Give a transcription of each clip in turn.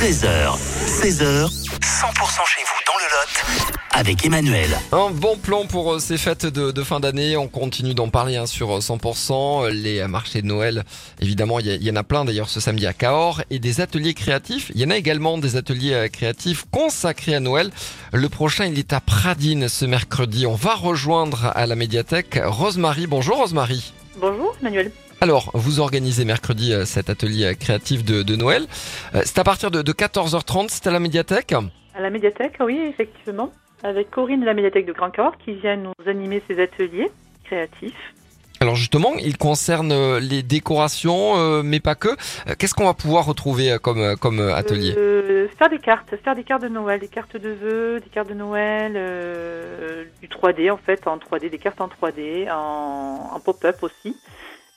13h, 16h, 100% chez vous dans le Lot avec Emmanuel. Un bon plan pour euh, ces fêtes de, de fin d'année. On continue d'en parler hein, sur 100%. Les marchés de Noël, évidemment, il y, y en a plein d'ailleurs ce samedi à Cahors. Et des ateliers créatifs. Il y en a également des ateliers euh, créatifs consacrés à Noël. Le prochain, il est à Pradine ce mercredi. On va rejoindre à la médiathèque Rosemary. Bonjour Rosemary. Bonjour, Manuel. Alors, vous organisez mercredi euh, cet atelier euh, créatif de, de Noël. Euh, C'est à partir de, de 14h30, c'est à la médiathèque. À la médiathèque, oui, effectivement, avec Corinne de la médiathèque de Grand Cahors qui vient nous animer ces ateliers créatifs. Alors justement, il concerne les décorations, mais pas que. Qu'est-ce qu'on va pouvoir retrouver comme, comme atelier? Euh, faire des cartes, faire des cartes de Noël, des cartes de vœux, des cartes de Noël, euh, du 3D en fait, en 3D, des cartes en 3D, en, en pop-up aussi.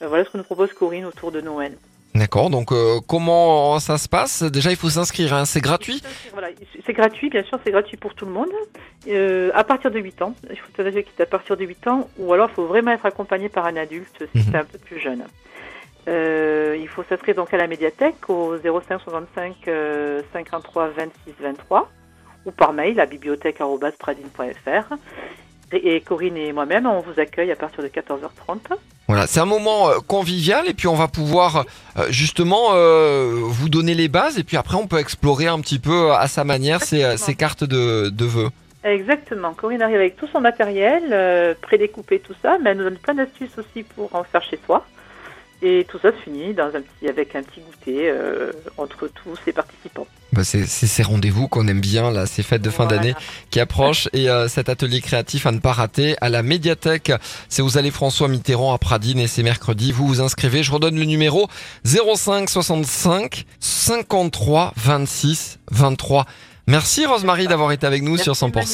Euh, voilà ce que nous propose Corinne autour de Noël. D'accord, donc euh, comment ça se passe? Déjà, il faut s'inscrire, hein, c'est gratuit? Voilà, c'est gratuit, bien sûr, c'est gratuit pour tout le monde. Euh, à partir de 8 ans, il faut qu'il est à partir de 8 ans, ou alors il faut vraiment être accompagné par un adulte si Mhm. c'est un peu plus jeune. Euh, il faut s'inscrire donc à la médiathèque au 05 65 euh, 53 26 23 ou par mail à bibliothèque.pradine.fr. Et, et Corinne et moi-même, on vous accueille à partir de 14h30. Voilà, c'est un moment euh, convivial et puis on va pouvoir euh, justement euh, vous donner les bases et puis après on peut explorer un petit peu à sa manière ces, ces cartes de, de vœux. Exactement. Corinne arrive avec tout son matériel, euh, prédécoupé, tout ça, mais elle nous donne plein d'astuces aussi pour en faire chez soi. Et tout ça se finit dans un petit, avec un petit goûter euh, entre tous les participants. Bah, c'est c'est ces rendez-vous qu'on aime bien, là, ces fêtes de fin Voilà. d'année qui approchent et euh, cet atelier créatif à ne pas rater à la médiathèque. C'est aux allées François Mitterrand à Pradine et c'est mercredi. Vous vous inscrivez. Je redonne le numéro 05 65 53 26 23. Merci Rosemary d'avoir été avec nous Merci, sur 100%. Emmanuel.